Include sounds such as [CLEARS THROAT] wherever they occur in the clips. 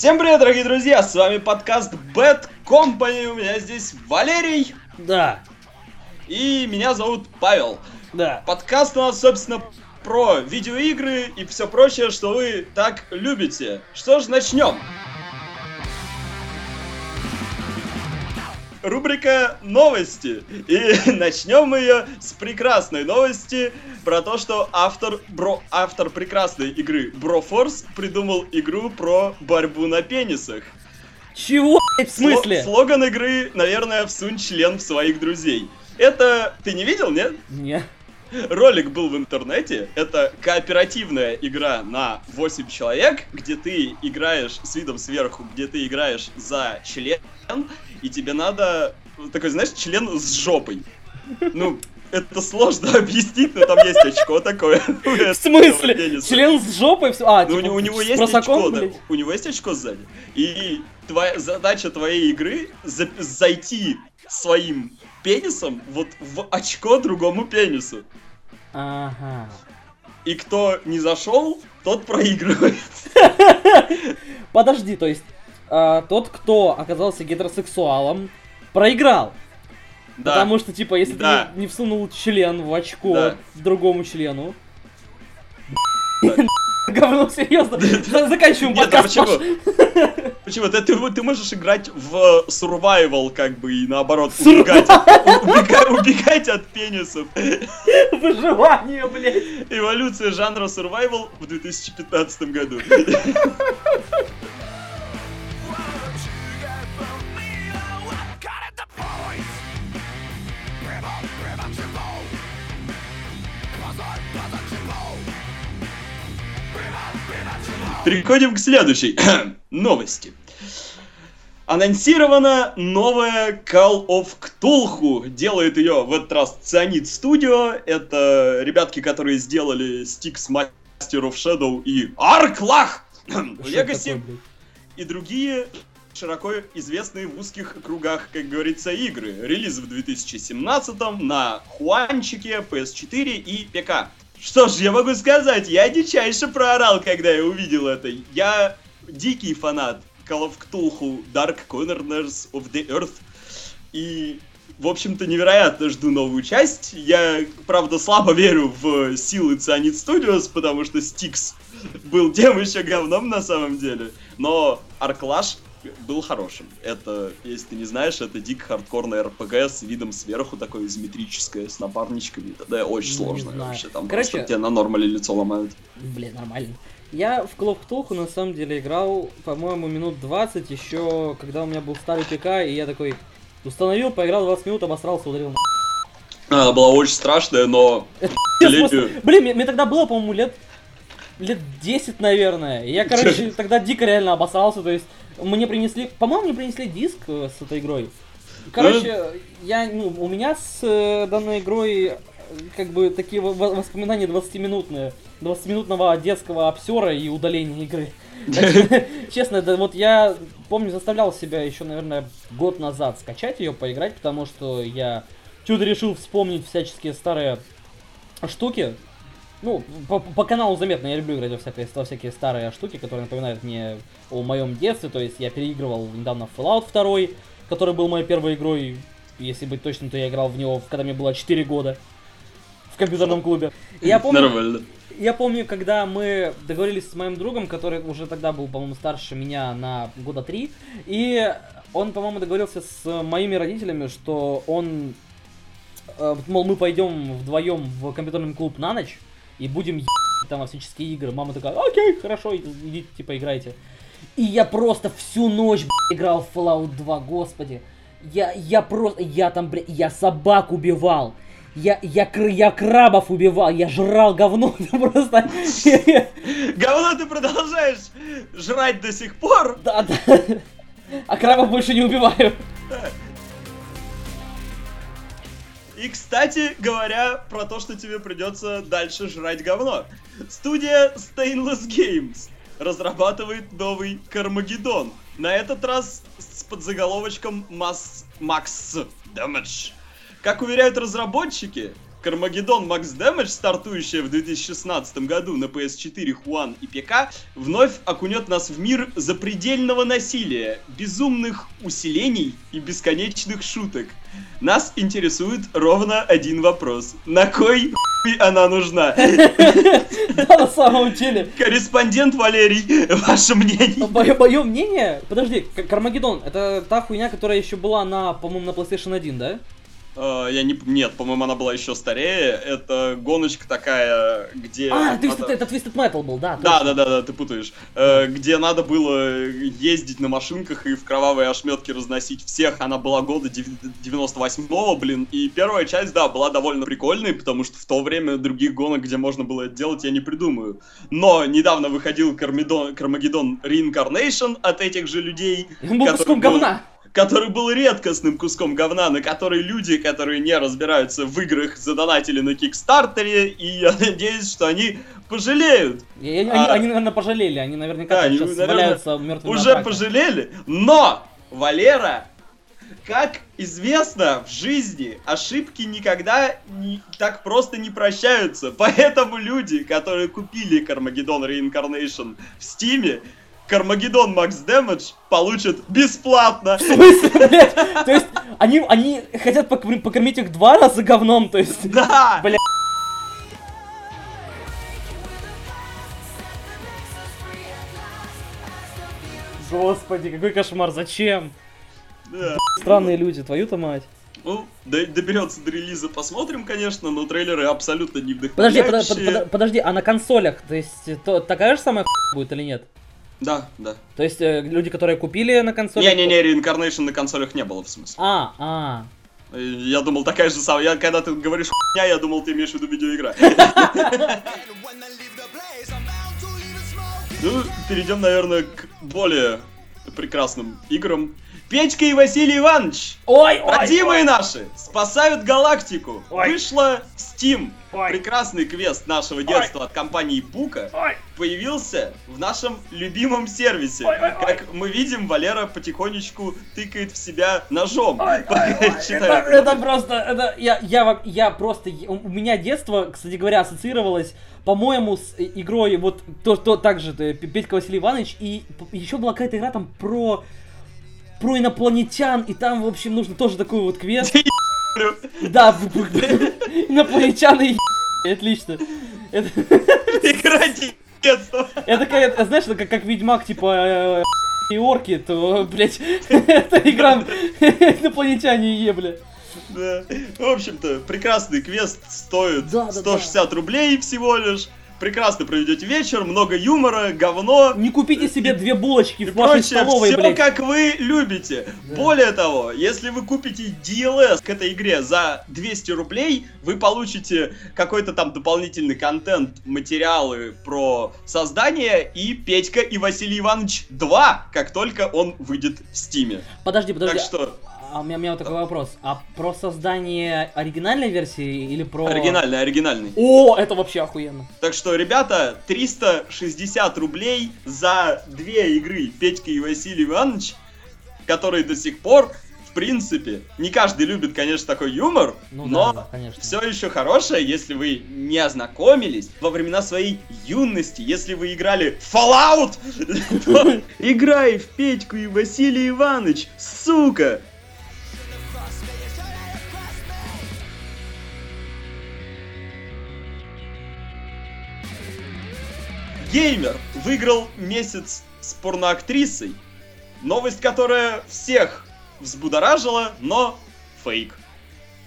Всем привет, дорогие друзья! С вами подкаст Bad Company. У меня здесь Валерий. Да. И меня зовут Павел. Да. Подкаст у нас, собственно, про видеоигры и все прочее, что вы так любите. Что ж, начнем. Рубрика новости. И [LAUGHS] начнем мы ее с прекрасной новости про то, что автор, бро, автор прекрасной игры Broforce придумал игру про борьбу на пенисах. Чего? В смысле? Слоган игры, наверное, всунь член в своих друзей. Это ты не видел, нет? Не. Ролик был в интернете. Это кооперативная игра на 8 человек, где ты играешь с видом сверху, где ты играешь за член, и тебе надо такой, знаешь, член с жопой. Ну, это сложно [LAUGHS] объяснить, но там есть очко такое. [LAUGHS] В смысле? Член с жопой? А, ну, типа, у, него есть очко, да. У него есть очко сзади. И твоя задача твоей игры зайти своим пенисом вот в очко другому пенису. Ага. И кто не зашел, тот проигрывает. [LAUGHS] Подожди, то есть э, тот, кто оказался гетеросексуалом, проиграл. Да. Потому что, типа, если да. ты не всунул член в очко да. другому члену. Да. [LAUGHS] Говно, серьезно. [LAUGHS] Заканчиваем подкаст. Нет, почему? [LAUGHS] Почему? Ты, ты, ты можешь играть в survival, как бы, и наоборот, убегать, убегать, убегать от пенисов. Выживание, блядь. Эволюция жанра survival в 2015 году. Переходим к следующей [CLEARS THROAT] новости. Анонсирована новая Call of Cthulhu. Делает ее в этот раз Cyanid Studio. Это ребятки, которые сделали Styx Master of Shadow и Arklach [CLEARS THROAT] Legacy. И другие широко известные в узких кругах, как говорится, игры. Релиз в 2017 на Хуанчике, PS4 и ПК. Что ж, я могу сказать, я дичайше проорал, когда я увидел это. Я дикий фанат Call of Cthulhu Dark Corners of the Earth. И, в общем-то, невероятно жду новую часть. Я, правда, слабо верю в силы Cyanid Studios, потому что Стикс был [LAUGHS] тем еще говном на самом деле. Но Арклаш был хорошим. Это, если ты не знаешь, это дико хардкорная РПГ с видом сверху, такое изометрическое, с напарничками. Да, очень ну, сложно вообще. Там Короче, просто тебе на нормале лицо ломают. Блин, нормально. Я в Cthulhu на самом деле играл, по-моему, минут 20 еще, когда у меня был старый ПК, и я такой установил, поиграл 20 минут, обосрался, ударил на... Она была очень страшная, но... [LAUGHS] Блин, мне, мне тогда было, по-моему, лет лет 10, наверное. Я, короче, [LAUGHS] тогда дико реально обосрался, то есть мне принесли, по-моему, мне принесли диск э, с этой игрой. Короче, я, ну, у меня с э, данной игрой э, как бы такие воспоминания 20-минутные. 20-минутного детского обсера и удаления игры. [LAUGHS] Честно, да, вот я помню, заставлял себя еще, наверное, год назад скачать ее, поиграть, потому что я чудо решил вспомнить всяческие старые штуки, ну, по, по каналу заметно, я люблю играть во всякие, во всякие старые штуки, которые напоминают мне о моем детстве. То есть я переигрывал недавно Fallout 2, который был моей первой игрой. Если быть точным, то я играл в него, когда мне было 4 года в компьютерном клубе. И я помню, Нормально. Я помню, когда мы договорились с моим другом, который уже тогда был, по-моему, старше меня на года три, и он, по-моему, договорился с моими родителями, что он, э, мол, мы пойдем вдвоем в компьютерный клуб на ночь, и будем ебать там во всяческие игры. Мама такая, окей, хорошо, идите, типа, играйте. И я просто всю ночь, блядь, играл в Fallout 2, господи. Я, я просто, я там, блядь, я собак убивал. Я, я, я крабов убивал, я жрал говно, [LAUGHS] просто... Говно ты продолжаешь жрать до сих пор? Да, да. А крабов больше не убиваю. [LAUGHS] И, кстати говоря, про то, что тебе придется дальше жрать говно. Студия Stainless Games разрабатывает новый Кармагеддон. На этот раз с подзаголовочком Mass Max Damage. Как уверяют разработчики, Кармагеддон Max Damage, стартующая в 2016 году на PS4, One и ПК, вновь окунет нас в мир запредельного насилия, безумных усилений и бесконечных шуток. Нас интересует ровно один вопрос. На кой хуй она нужна? Да, на самом деле. Корреспондент Валерий, ваше мнение? Мое, мое мнение... Подожди, Кармагеддон, это та хуйня, которая еще была на, по-моему, на PlayStation 1, да? Э, Я не... Нет, по-моему, она была еще старее. Это гоночка такая, где... А, Twisted- надо- это Twisted Metal был, да. Да, да, да, да, ты путаешь. Э, где надо было ездить на машинках и в кровавые ошметки разносить всех. Она была года дев- 98-го, блин. И первая часть, да, была довольно прикольной, потому что в то время других гонок, где можно было это делать, я не придумаю. Но недавно выходил Кармагеддон Reincarnation от этих же людей. Он был куском был- говна. Который был редкостным куском говна, на который люди, которые не разбираются в играх, задонатили на Кикстартере, и я надеюсь, что они пожалеют. И они, А- они, наверное, пожалели, они наверняка Да, они, сейчас наверное, валяются мертвыми Уже пожалели, но, Валера, как известно, в жизни ошибки никогда не, так просто не прощаются. Поэтому люди, которые купили Кармагеддон Reincarnation в Стиме, Кармагеддон Макс Damage получат бесплатно. В смысле, блядь? То есть, они, они хотят покормить их два раза говном, то есть... Да! Бля. Господи, какой кошмар, зачем? Да. Странные люди, твою-то мать. Ну, до- доберется до релиза, посмотрим, конечно, но трейлеры абсолютно не Подожди, под- вдохновляющие. под- под- подожди, а на консолях, то есть, то, такая же самая хуйня будет или нет? Да, да. То есть, э, люди, которые купили на консолях... Не-не-не, Reincarnation на консолях не было, в смысле. А, а. Я думал, такая же самая. Я, когда ты говоришь хуйня, я думал, ты имеешь в виду видеоигра. Ну, перейдем, наверное, к более прекрасным играм. Петька и Василий Иванович, Ой, ой, родимые наши, спасают галактику. Ой. Вышла Steam. Ой. Прекрасный квест нашего детства от компании Бука ой. появился в нашем любимом сервисе. Ой, ой, ой. Как мы видим, Валера потихонечку тыкает в себя ножом. Ой, ой, ой, это, это просто, это, я, я, я просто, у меня детство, кстати говоря, ассоциировалось, по-моему, с э, игрой, вот, то, то, также, Петька Василий Иванович, и еще была какая-то игра там про, про инопланетян, и там, в общем, нужно тоже такой вот квест. Да, инопланетяне, отлично. Игра детства. это какая-то, знаешь, это как, как Ведьмак, типа, э, и орки, то, блядь, это игра инопланетяне и бля. Да. В общем-то, прекрасный квест стоит Да, да, 160 рублей всего лишь. Прекрасно проведете вечер, много юмора, говно. Не купите себе две булочки в вашей прочее, столовой, все блядь. как вы любите. Да. Более того, если вы купите DLS к этой игре за 200 рублей, вы получите какой-то там дополнительный контент, материалы про создание и Петька и Василий Иванович 2, как только он выйдет в Стиме. Подожди, подожди. Так что, А у меня, у меня вот такой вопрос. А про создание оригинальной версии или про... оригинальный, оригинальный. О, это вообще охуенно. Так что, ребята, 360 рублей за две игры Петька и Василий Иванович, которые до сих пор, в принципе, не каждый любит, конечно, такой юмор, Ну но да, конечно. все еще хорошее, если вы не ознакомились во времена своей юности, если вы играли Fallout, [LAUGHS] то играй в Петьку и Василий Иванович, сука! Геймер выиграл месяц с порноактрисой. Новость, которая всех взбудоражила, но фейк.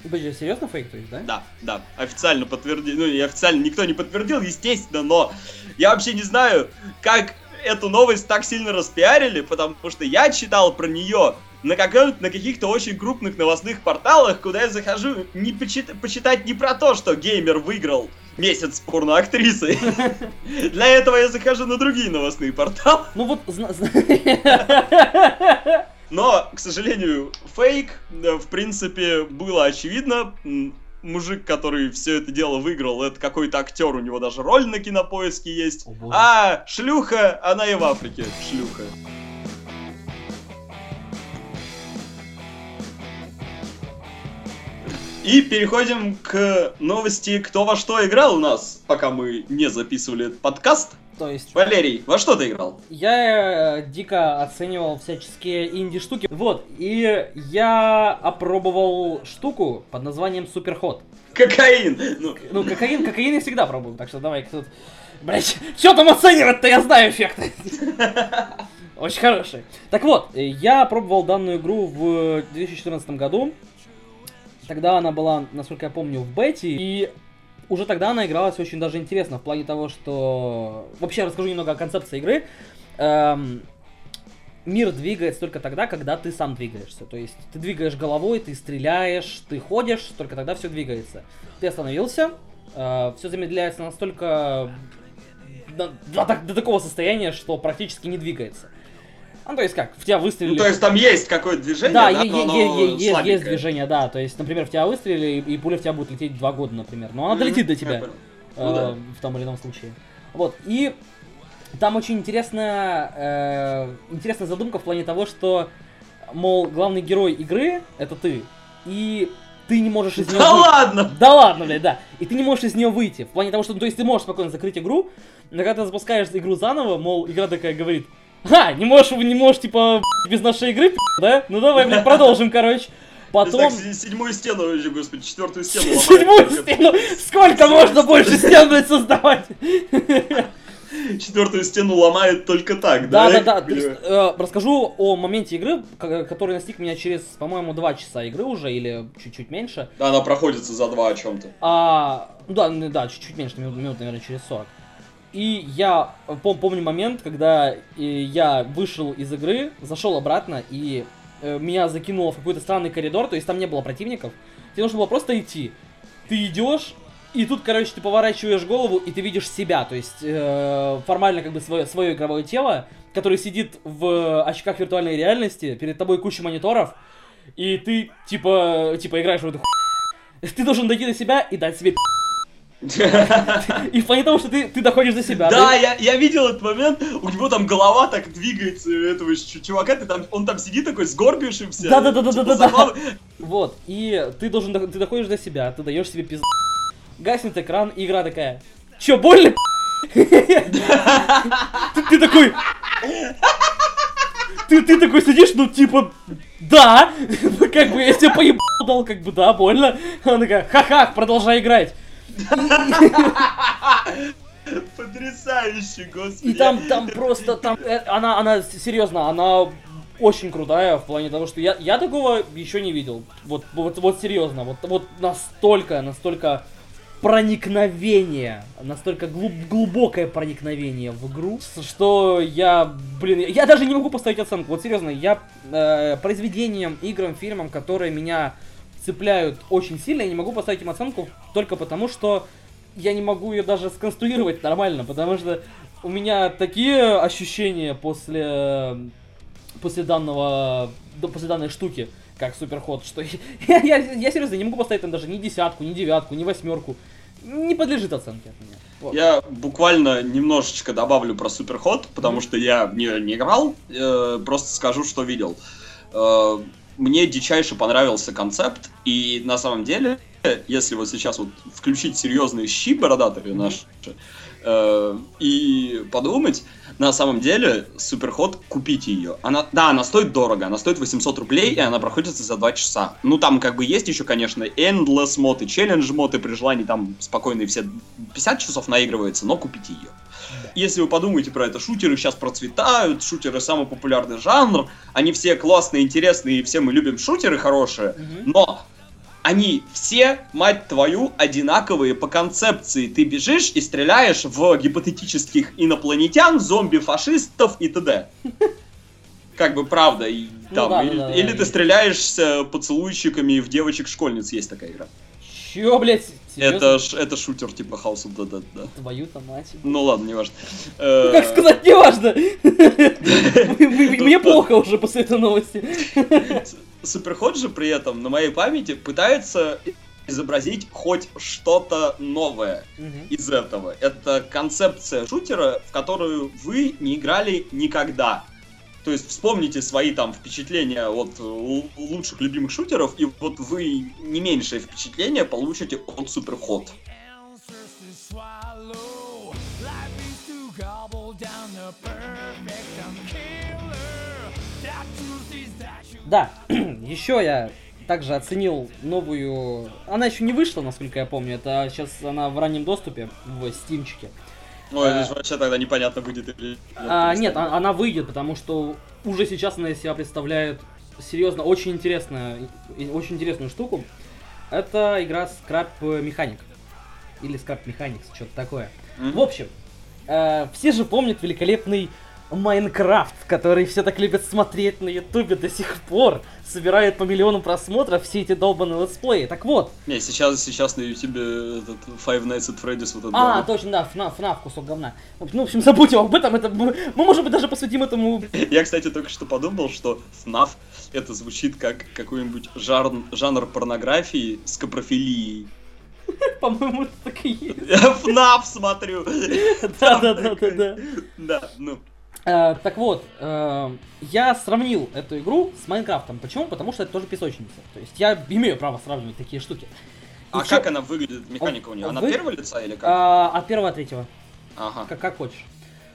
Подожди, серьезно фейк, то есть, да? Да, да, официально подтвердил, ну и официально никто не подтвердил, естественно, но я вообще не знаю, как эту новость так сильно распиарили, потому что я читал про нее на, каком- на каких-то очень крупных новостных порталах, куда я захожу не почит- почитать не про то, что геймер выиграл месяц с порноактрисой. [LAUGHS] Для этого я захожу на другие новостные порталы. Ну вот, [LAUGHS] Но, к сожалению, фейк, в принципе, было очевидно. Мужик, который все это дело выиграл, это какой-то актер, у него даже роль на кинопоиске есть. О. А шлюха, она и в Африке шлюха. И переходим к новости «Кто во что играл» у нас, пока мы не записывали этот подкаст. То есть, Валерий, во что ты играл? я э, дико оценивал всяческие инди-штуки. Вот, и я опробовал штуку под названием Суперход. Кокаин! Ну, Ну, кокаин, кокаин я всегда пробую, так что давай тут... Блять, [LAUGHS] что там оценивать-то, я знаю эффекты. [LAUGHS] Очень хороший. Так вот, э, я пробовал данную игру в 2014 году. Тогда она была, насколько я помню, в бете, и уже тогда она игралась очень даже интересно, в плане того, что... Вообще, расскажу немного о концепции игры. Эм, Мир двигается только тогда, когда ты сам двигаешься. То есть ты двигаешь головой, ты стреляешь, ты ходишь, только тогда все двигается. Ты остановился, все замедляется настолько до, до до такого состояния, что практически не двигается. Ну, то есть как, в тебя выстрелили... ну, то есть там есть какое-то движение, Да, да, но оно есть, есть движение, да. То есть, например, в тебя выстрелили, и, пуля в тебя будет лететь два года, например. Но она долетит до тебя. э, Ну да. в том или ином случае. Вот, и там очень интересная, э, интересная задумка в плане того, что, мол, главный герой игры — это ты, и ты не можешь из нее Да ладно! Да ладно, блядь, да. И ты не можешь из нее выйти. В плане того, что, ну, то есть ты можешь спокойно закрыть игру, но когда ты запускаешь игру заново, мол, игра такая говорит, Ха, не можешь, не можешь, типа, [LAUGHS] без нашей игры, да? Ну давай, блядь, продолжим, короче. Потом... Так, седьмую стену, господи, четвертую стену [LAUGHS] ломает. Седьмую стену! Сколько можно больше стен, блядь, создавать? Четвертую стену ломает только так, Да, да? да, да. То есть, э, расскажу о моменте игры, ко- который настиг меня через, по-моему, два часа игры уже, или чуть-чуть меньше. Да, она проходится за два о чем-то. А, ну да, да, чуть-чуть меньше, минут, минут, наверное, через 40. И я пом- помню момент, когда э, я вышел из игры, зашел обратно, и э, меня закинуло в какой-то странный коридор, то есть там не было противников. Тебе нужно было просто идти. Ты идешь, и тут, короче, ты поворачиваешь голову, и ты видишь себя, то есть э, формально как бы свое, свое игровое тело, которое сидит в очках виртуальной реальности, перед тобой куча мониторов, и ты типа, типа играешь в эту ху... Ты должен дойти до себя и дать себе и в плане того, что ты, ты доходишь до себя. Да, я, я видел этот момент, у него там голова так двигается, этого чувака, ты там, он там сидит такой сгорбившимся. Да-да-да-да-да-да. типа, забав- Вот, и ты должен, до- ты доходишь до себя, ты даешь себе пиз... Гаснет экран, и игра такая, чё, больно, Ты ты такой... Ты, ты такой сидишь, ну, типа, да, [LAUGHS] как бы, я тебе поебал дал, как бы, да, больно. Она такая, ха-ха, продолжай играть. Потрясающе, господи. И там, там просто, там, э, она, она, серьезно, она очень крутая в плане того, что я, я такого еще не видел. Вот, вот, вот серьезно, вот, вот настолько, настолько проникновение, настолько глуб- глубокое проникновение в игру, что я, блин, я даже не могу поставить оценку. Вот серьезно, я э, произведениям, играм, фильмам, которые меня цепляют очень сильно, я не могу поставить им оценку только потому, что я не могу ее даже сконструировать нормально, потому что у меня такие ощущения после после данного да, после данной штуки, как суперход, что [LAUGHS] я, я, я серьезно не могу поставить там даже ни десятку, ни девятку, ни восьмерку. Не подлежит оценке от меня. Вот. Я буквально немножечко добавлю про Суперход, потому что я не, не играл, э, просто скажу, что видел. Э, мне дичайше понравился концепт, и на самом деле, если вот сейчас вот включить серьезные щи бородатые наши, э, и подумать, на самом деле, Суперход, купите ее. Она, да, она стоит дорого, она стоит 800 рублей, и она проходится за 2 часа. Ну, там как бы есть еще, конечно, Endless мод и Challenge мод, и при желании там спокойно и все 50 часов наигрывается, но купите ее. Если вы подумаете про это, шутеры сейчас процветают, шутеры самый популярный жанр, они все классные, интересные, и все мы любим шутеры хорошие, Мгм. но они все, мать твою, одинаковые по концепции. Ты бежишь и стреляешь в гипотетических инопланетян, зомби-фашистов и т.д. [LAUGHS] Как бы правда. И, Ну там, да, или, да, да, или да. ты стреляешься поцелуйчиками в девочек-школьниц. Есть такая игра. Чё, блядь? Это, ш- это шутер типа House of the Dead, да. Твою-то мать. Ну ладно, не важно. Ну, [LAUGHS] как сказать, неважно. [LAUGHS] Мне плохо уже после этой новости. [LAUGHS] Суперход же при этом на моей памяти пытается изобразить хоть что-то новое. Из этого. Это концепция шутера, в которую вы не играли никогда. То есть вспомните свои там впечатления от л- лучших любимых шутеров, и вот вы не меньшее впечатление получите от you Да, [CLEARS THROAT] еще я также оценил новую... Она еще не вышла, насколько я помню. Это сейчас она в раннем доступе в стимчике. Ой, А. это же вообще тогда непонятно будет или нет. А, нет, а- она выйдет, потому что уже сейчас она из себя представляет серьезно очень интересную, очень интересную штуку. Это игра Scrap Mechanic. Или Scrap Mechanics, что-то такое. Мгм. В общем, э, все же помнят великолепный Майнкрафт, который все так любят смотреть на ютубе до сих пор. Собирает по миллиону просмотров все эти долбаные летсплеи. Так вот, Не, сейчас, сейчас на ютубе этот Five Nights at Freddy's вот это. а, точно, да, FNAF, FNAF, кусок говна. Ну, в общем, забудем об этом, это, мы, может быть, даже посвятим этому Я, кстати, только что подумал, что FNAF это звучит как какой-нибудь жанр, жанр порнографии с капрофилией. [LAUGHS] По-моему, это так и есть. Я FNAF смотрю. [LAUGHS] Да-да-да-да-да. Да, ну. Э, Так вот, э, я сравнил эту игру с Майнкрафтом. Почему? Потому что это тоже песочница. То есть я имею право сравнивать такие штуки. И А чё- как она выглядит, механика у нее? Она Вы- первого лица или как? А, От первого от третьего. Ага. Как, как хочешь.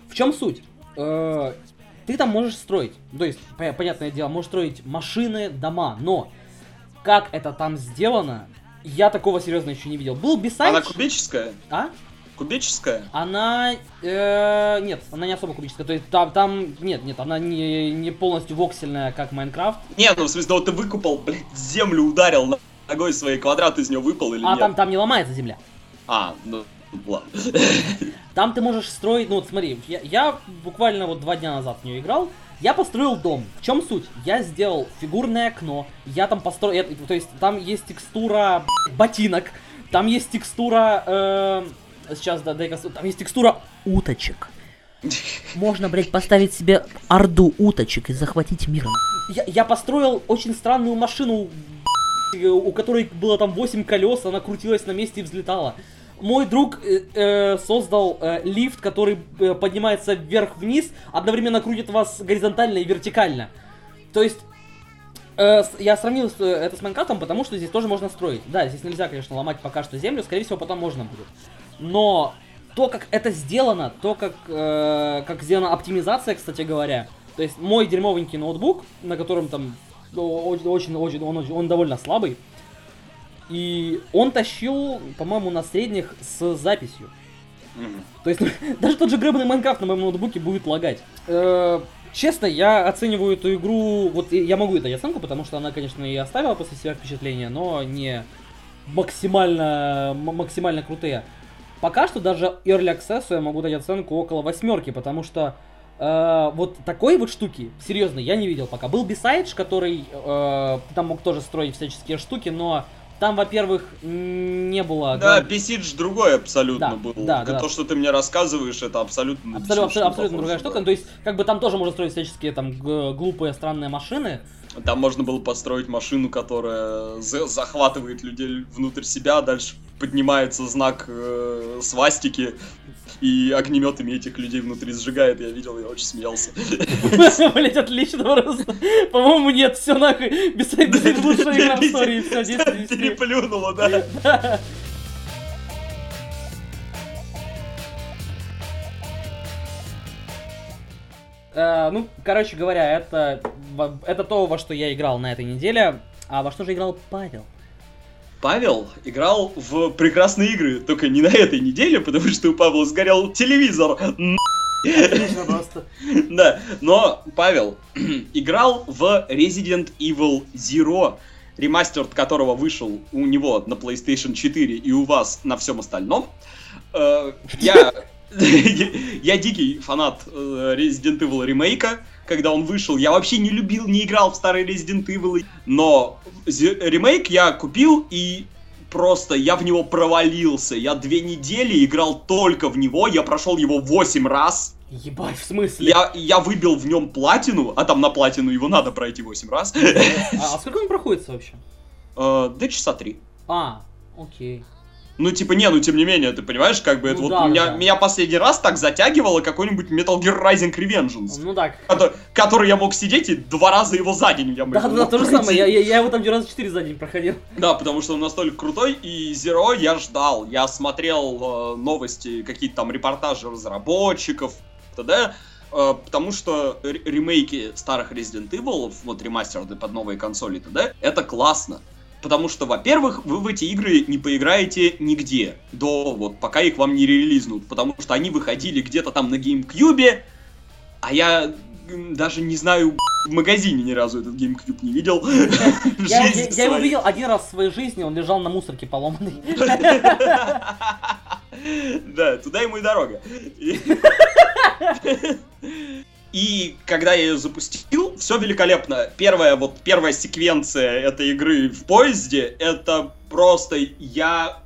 В чем суть? Э, Ты там можешь строить. То есть, по- понятное дело, можешь строить машины, дома, но как это там сделано, я такого серьезно еще не видел. Был Она бисайд... кубическая? А? Кубическая? Она... э, нет, она не особо кубическая. То есть там, там... Нет, нет, она не, не полностью воксельная, как Майнкрафт. Не, ну в смысле, вот ты выкупал, блядь, землю ударил ногой своей, квадрат из нее выпал или А нет? там, там не ломается земля. А, ну, ладно. [LAUGHS] Там ты можешь строить, ну вот смотри, я, я буквально вот два дня назад в нее играл, я построил дом. В чем суть? Я сделал фигурное окно, я там построил, то есть там есть текстура ботинок, там есть текстура, э, сейчас да, дай-ка, с- там есть текстура уточек. [LAUGHS] Можно, блядь, поставить себе орду уточек и захватить мир. Я, я построил очень странную машину, б***ь, у которой было там 8 колес, она крутилась на месте и взлетала. Мой друг э, э, создал э, лифт, который э, поднимается вверх-вниз, одновременно крутит вас горизонтально и вертикально. То есть, э, я сравнил э, это с Майнкрафтом, потому что здесь тоже можно строить. Да, здесь нельзя, конечно, ломать пока что землю, скорее всего, потом можно будет. Но то, как это сделано, то, как, э, как сделана оптимизация, кстати говоря, то есть мой дерьмовенький ноутбук, на котором там он, очень- он довольно слабый, и он тащил, по-моему, на средних с записью. То есть [LAUGHS] даже тот же гребаный Майнкрафт на моем ноутбуке будет лагать. Э, Честно, я оцениваю эту игру, вот я могу дать оценку, потому что она, конечно, и оставила после себя впечатление, но не максимально, максимально крутые. Пока что даже Early Access я могу дать оценку около восьмерки, потому что э, вот такой вот штуки, серьезно, я не видел пока. Был Beside, который э, там мог тоже строить всяческие штуки, но там, во-первых, не было... Да, Бесидж другой абсолютно Да, был. да, да, То, что ты мне рассказываешь, это абсолютно... Абсолютно, абсолютно похоже, другая штука. То есть, как бы там тоже можно строить всяческие там глупые, странные машины. Там можно было построить машину, которая за- захватывает людей внутрь себя, а дальше поднимается знак э, свастики, и огнеметами этих людей внутри сжигает. Я видел, я очень смеялся. [LAUGHS] Блять, отлично просто. По-моему, нет, все нахуй. Без лучшая игра в истории, все. Переплюнуло, да. Э, Ну, короче говоря, это, это то, во что я играл на этой неделе. А во что же играл Павел? Павел играл в прекрасные игры, только не на этой неделе, потому что у Павла сгорел телевизор. Отлично просто. [LAUGHS] Да, но Павел [CLEARS THROAT] играл в Resident Evil Zero, ремастер которого вышел у него на PlayStation 4 и у вас на всем остальном. Э, Я, [LAUGHS] я дикий фанат э, Resident Evil ремейка, когда он вышел. Я вообще не любил, не играл в старые Resident Evil, но ремейк я купил и просто я в него провалился. Я две недели играл только в него, я прошел его 8 раз. Ебать, в смысле? Я, я выбил в нем платину, а там на платину его надо пройти 8 раз. А, а сколько он проходится вообще? Э, Да часа три. А, окей. Ну, типа, не, ну, тем не менее, ты понимаешь, как бы, это Ну вот да, да, меня, да. меня последний раз так затягивало какой-нибудь Metal Gear Rising Revengeance, Ну так. кото- который я мог сидеть и два раза его за день я Да, да, мог то же самое. Я, я, я его там раза 4 за день проходил. Да, потому что он настолько крутой, и Zero я ждал. Я смотрел э, новости, какие-то там репортажи разработчиков, т.д., э, потому что ре- ремейки старых Resident Evil, вот ремастеры под новые консоли т.д., это классно. Потому что, во-первых, вы в эти игры не поиграете нигде, до вот, пока их вам не релизнут, потому что они выходили где-то там на GameCube, а я даже не знаю, в магазине ни разу этот GameCube не видел. [LAUGHS] Я, я- я его видел один раз в своей жизни, он лежал на мусорке поломанный. [LAUGHS] Да, туда ему и дорога. [LAUGHS] И- когда я ее запустил, все великолепно. Первая вот первая секвенция этой игры в поезде, это просто я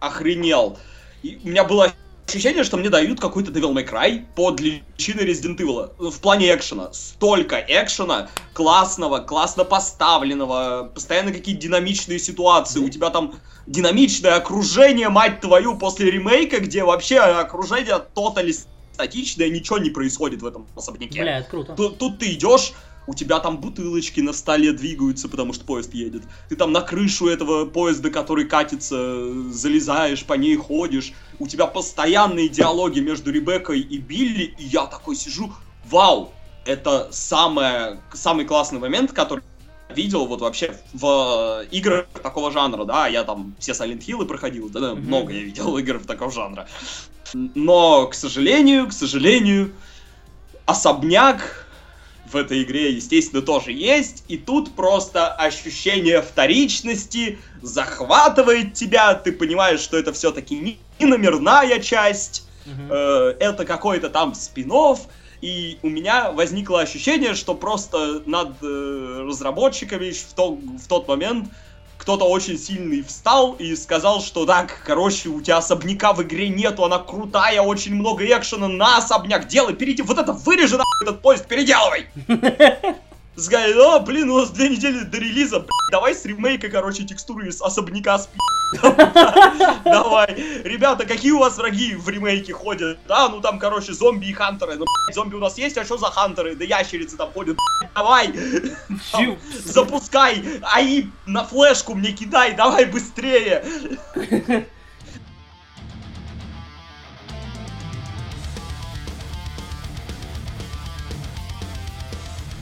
охренел. И у меня было ощущение, что мне дают какой-то Devil May Cry под личиной Resident Evil. В плане экшена. Столько экшена классного, классно поставленного, постоянно какие-то динамичные ситуации. У тебя там динамичное окружение, мать твою, после ремейка, где вообще окружение тотали статичное, ничего не происходит в этом особняке. Бля, это круто. Тут, тут ты идешь, у тебя там бутылочки на столе двигаются, потому что поезд едет. Ты там на крышу этого поезда, который катится, залезаешь, по ней ходишь. У тебя постоянные диалоги между Ребеккой и Билли, и я такой сижу, вау, это самое, самый классный момент, который видел вот вообще в э, играх такого жанра, да, я там все Silent Hill проходил, да, Мгм. много я видел [LAUGHS] игр такого жанра. Но, к сожалению, к сожалению, особняк в этой игре, естественно, тоже есть. И тут просто ощущение вторичности захватывает тебя. Ты понимаешь, что это все-таки не номерная часть, Мгм. э, это какой-то там спин И у меня возникло ощущение, что просто над э, разработчиками в, то- в тот момент кто-то очень сильный встал и сказал, что так, короче, у тебя особняка в игре нету, она крутая, очень много экшена, на особняк, делай, перейди, вот это вырежи нахуй этот поезд, переделывай! [LAUGHS] Сказали, о, блин, у нас две недели до релиза, блин, давай с ремейка, короче, текстуры из особняка спи. [LAUGHS] Давай. Ребята, какие у вас враги в ремейке ходят? Да, ну там, короче, зомби и хантеры. Ну, зомби у нас есть, а что за хантеры? Да ящерицы там ходят. Давай. Запускай. АИ на флешку мне кидай. Давай быстрее. [LAUGHS]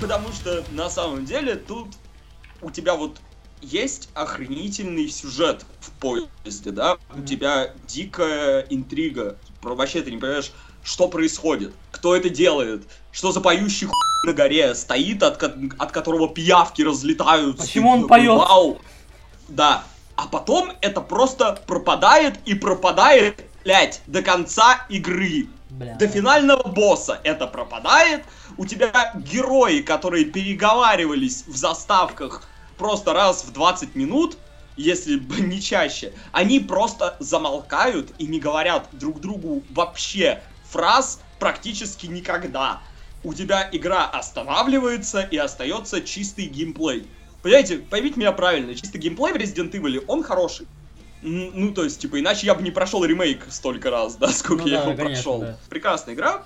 Потому что на самом деле тут у тебя вот есть охренительный сюжет в поезде, да? У тебя дикая интрига. Вообще ты не понимаешь, что происходит, кто это делает, что за поющий хуй на горе стоит, от, от которого пиявки разлетаются. Почему он поет? Вау. Да. А потом это просто пропадает и пропадает, блядь, до конца игры. Бля. До финального босса это пропадает. У тебя герои, которые переговаривались в заставках просто раз в 20 минут, если бы не чаще, они просто замолкают и не говорят друг другу вообще фраз практически никогда. У тебя игра останавливается и остается чистый геймплей. Понимаете, поймите меня правильно, чистый геймплей в Resident Evil, он хороший. Ну, то есть, типа, иначе я бы не прошел ремейк столько раз, да, сколько Ну я да, его конечно, прошел. да. Прекрасная игра.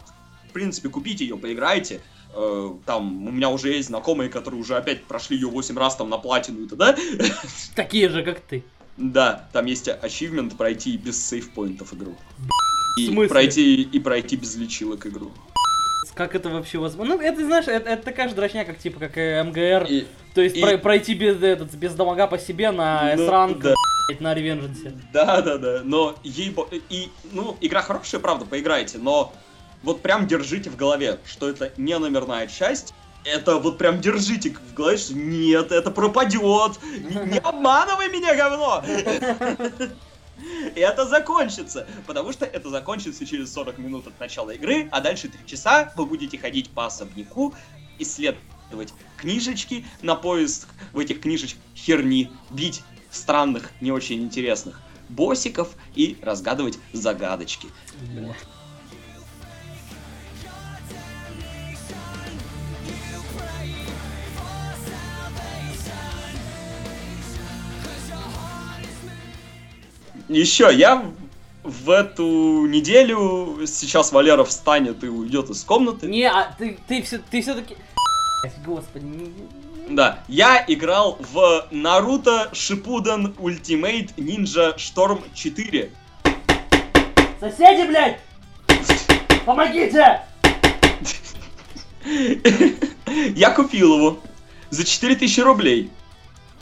В принципе, купите ее, поиграйте. Э, Там у меня уже есть знакомые, которые уже опять прошли ее 8 раз там на платину и т.д. [LAUGHS] Такие же, как ты. Да, там есть ачивмент пройти без сейфпоинтов игру. И пройти, и пройти без лечилок игру. Как это вообще возможно? Ну, это, знаешь, это, это такая же дрочня, как типа, как и МГР. И, То есть и- про- пройти без, этот, без дамага по себе на Ну, S-ранг, да. на ревенженсе. Да, да, да. Но ей и ну игра хорошая, правда, поиграйте, но вот прям держите в голове, что это не номерная часть. Это вот прям держите в голове, что нет, это пропадет. Не, не обманывай меня, говно! [LAUGHS] Это закончится, потому что это закончится через 40 минут от начала игры, а дальше 3 часа вы будете ходить по особняку, исследовать книжечки на поиск в этих книжечках херни, бить странных, не очень интересных боссиков и разгадывать загадочки. Бля. Еще я в эту неделю, сейчас Валера встанет и уйдет из комнаты. Не, а ты, ты все, ты все-таки... Господи, не- Да, я играл в Naruto Shippuden Ultimate Ninja Storm 4. Соседи, блядь! Помогите! [LAUGHS] Я купил его за 4000 рублей.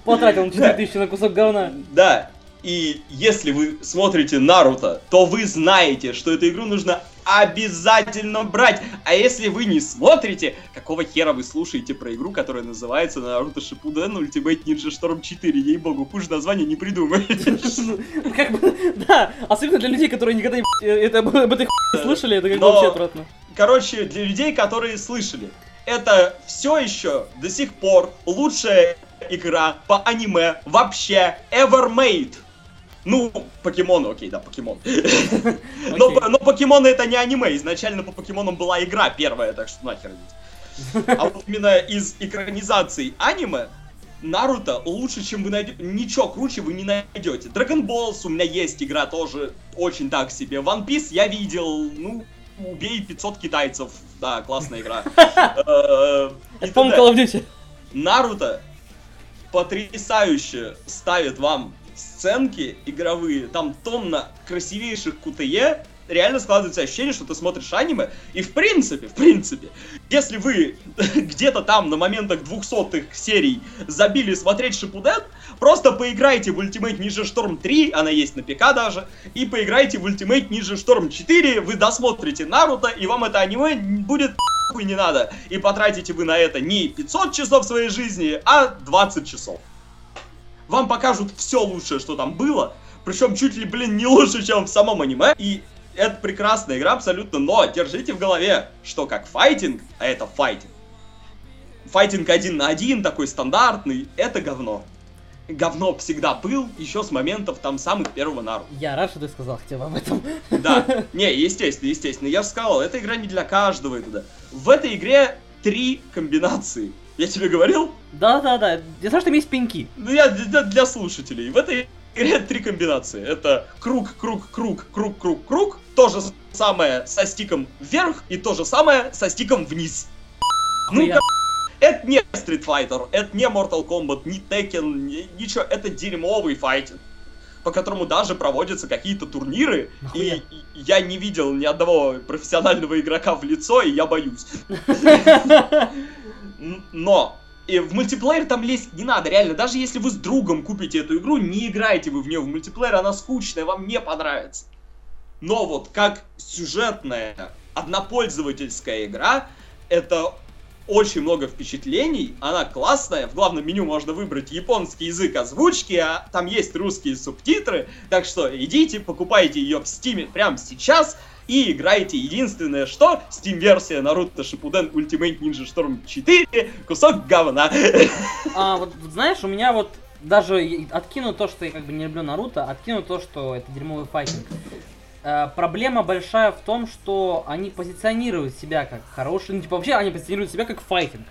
Потратил он 4000 на кусок говна. Да, и если вы смотрите Наруто, то вы знаете, что эту игру нужно обязательно брать. А если вы не смотрите, какого хера вы слушаете про игру, которая называется Naruto Shippuden Ultimate Ninja Storm 4? Ей-богу, хуже название не придумаете. [LAUGHS] Ну, Как бы, да, особенно для людей, которые никогда не это, об этой хуйне слышали, это как бы вообще отвратно. Короче, для людей, которые слышали, это все еще до сих пор лучшая игра по аниме вообще ever made. Ну, покемоны, окей, да, покемон. [LAUGHS] Но, Окей. но покемоны это не аниме, изначально по покемонам была игра первая, так что нахер. А вот [LAUGHS] именно из экранизаций аниме Наруто лучше, чем вы найдете. Ничего круче вы не найдете. Dragon Balls у меня есть игра тоже очень так себе. One Piece я видел, ну, убей 500 китайцев. Да, классная игра. [LAUGHS] Это, по-моему. Call of Duty. Наруто потрясающе ставит вам сценки игровые, там тонна красивейших кутее, реально складывается ощущение, что ты смотришь аниме, и в принципе, в принципе, если вы [LAUGHS] где-то там на моментах 200-х серий забили смотреть Шипуден, просто поиграйте в Ultimate Ninja Storm 3, она есть на ПК даже, и поиграйте в Ultimate Ninja Storm 4, вы досмотрите Наруто, и вам это аниме будет не надо. И потратите вы на это не 500 часов своей жизни, а 20 часов. Вам покажут все лучшее, что там было, причем чуть ли, блин, не лучше, чем в самом аниме. И это прекрасная игра абсолютно, но держите в голове, что как файтинг, а это файтинг, файтинг один на один, такой стандартный, это говно. Говно всегда был, еще с моментов там самых первого Наруто. Я рад, что ты сказал хотя бы об этом. Да, [LAUGHS] не, естественно, естественно. Я же сказал, эта игра не для каждого и туда. В этой игре три комбинации. Я тебе говорил? Да-да-да, я знаю, что есть пеньки. Ну, я для, для слушателей. В этой игре три комбинации. Это круг, круг, круг, круг, круг, круг. То же самое со стиком вверх и то же самое со стиком вниз. Ну, Хуя. это не Street Fighter, это не Mortal Kombat, не Tekken, ни- ничего, это дерьмовый файтинг, по которому даже проводятся какие-то турниры, и, и я не видел ни одного профессионального игрока в лицо, и я боюсь. [LAUGHS] [LAUGHS] Но и в мультиплеер там лезть не надо, реально. Даже если вы с другом купите эту игру, не играйте вы в нее в мультиплеер, она скучная, вам не понравится. Но вот как сюжетная, однопользовательская игра, это очень много впечатлений, она классная, в главном меню можно выбрать японский язык озвучки, а там есть русские субтитры, так что идите, покупайте ее в стиме прямо сейчас и играйте. Единственное, что Steam-версия Naruto Shippuden Ultimate Ninja Storm 4 кусок говна. А вот знаешь, у меня вот даже откину то, что я как бы не люблю Наруто, откину то, что это дерьмовый файтинг. Э, проблема большая в том, что они позиционируют себя как хорошие, ну типа вообще они позиционируют себя как файтинг.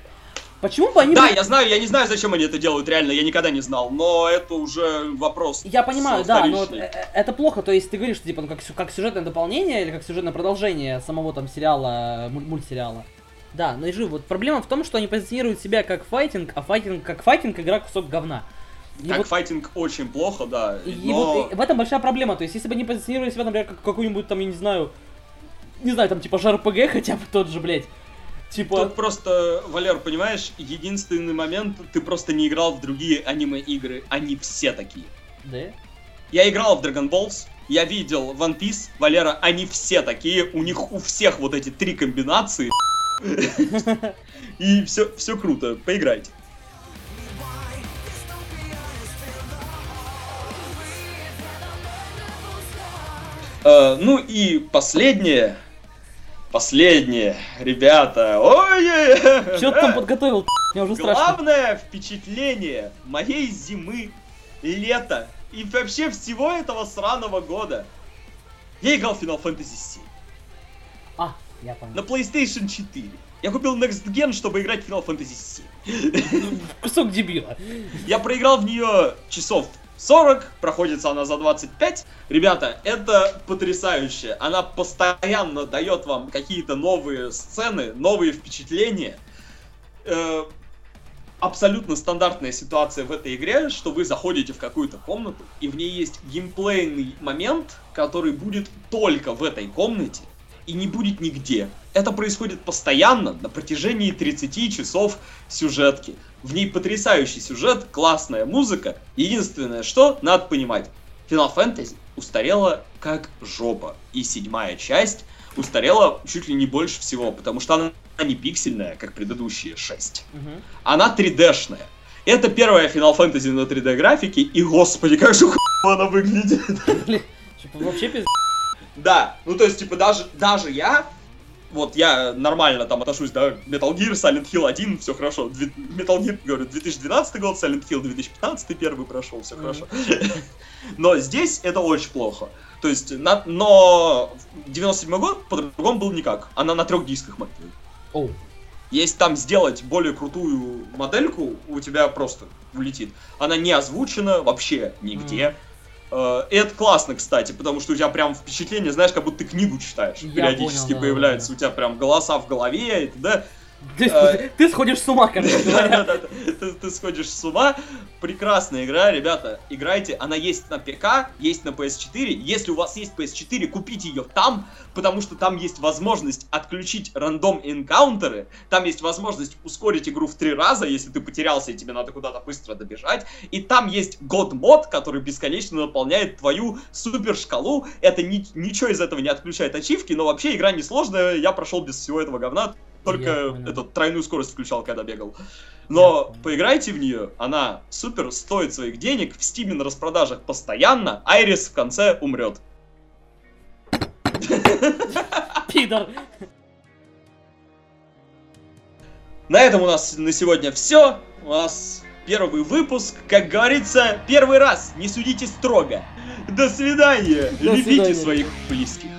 Почему бы они... Да, я знаю, я не знаю, зачем они это делают, реально, я никогда не знал, но это уже вопрос. Я понимаю, да, но э, э, это плохо, то есть ты говоришь, что типа, ну, как, как сюжетное дополнение или как сюжетное продолжение самого там сериала, муль- мультсериала. Да, но и жив, вот проблема в том, что они позиционируют себя как файтинг, а файтинг, как файтинг, игра кусок говна. И Как вот- файтинг очень плохо, да. И но... вот и в этом большая проблема. То есть, если бы они позиционировали себя, например, как какой-нибудь там, я не знаю, не знаю, там типа ЖРПГ хотя бы тот же, блядь. Типа. Тут просто, Валер, понимаешь, единственный момент, ты просто не играл в другие аниме-игры, они все такие. Да? Я играл в Dragon Balls, я видел One Piece, Валера, они все такие, у них у всех вот эти три комбинации. И все, все круто, поиграйте. Э, ну и последнее, последнее, ребята, ой Что ты там подготовил? Мне уже страшно. Главное впечатление моей зимы, лета и вообще всего этого сраного года. Я играл в Final Fantasy 7 А, я понял. на PlayStation 4. Я купил Next Gen, чтобы играть в Final Fantasy 7. Кусок дебила. Я проиграл в нее часов 40, проходится она за 25. Ребята, это потрясающе. Она постоянно дает вам какие-то новые сцены, новые впечатления. Э, абсолютно стандартная ситуация в этой игре, что вы заходите в какую-то комнату, и в ней есть геймплейный момент, который будет только в этой комнате и не будет нигде. Это происходит постоянно на протяжении 30 часов сюжетки. В ней потрясающий сюжет, классная музыка. Единственное, что надо понимать, Final Fantasy устарела как жопа. И седьмая часть устарела чуть ли не больше всего, потому что она не пиксельная, как предыдущие 6. Мгм. Она 3D-шная. Это первая Final Fantasy на 3D графике, и господи, как же хуево она выглядит. Блин, что, вообще пиздец. Да, ну то есть, типа, даже, даже я, вот я нормально там отношусь, да, Metal Gear, Silent Hill 1, все хорошо. Дви- Metal Gear, говорю, 2012 год, Silent Hill 2015 первый прошел, все Мгм. хорошо. Но здесь это очень плохо. То есть, на- но 97 год по-другому был никак. Она на трех дисках, твою. Оу. Если там сделать более крутую модельку, у тебя просто улетит. Она не озвучена вообще нигде. Э, И это классно, кстати, потому что у тебя прям впечатление, знаешь, как будто ты книгу читаешь. Я Периодически понял, да, появляются у тебя прям голоса в голове, и т.д. Ты, Э, ты сходишь с ума, короче [LAUGHS] Ты, ты сходишь с ума. Прекрасная игра, ребята. Играйте. Она есть на ПК, есть на PS4. Если у вас есть PS4, купите ее там, потому что там есть возможность отключить рандом энкаунтеры. Там есть возможность ускорить игру в три раза, если ты потерялся и тебе надо куда-то быстро добежать. И там есть God мод, который бесконечно наполняет твою супер шкалу. Это ни- ничего из этого не отключает ачивки, но вообще игра несложная. Я прошел без всего этого говна. Только этот тройную скорость включал, когда бегал. Но понял. поиграйте в нее, она супер, стоит своих денег, в стиме на распродажах постоянно, Айрис в конце умрет. Пидор. На этом у нас на сегодня все. У нас первый выпуск, как говорится, первый раз. Не судите строго. До свидания. До Любите свидания. своих близких.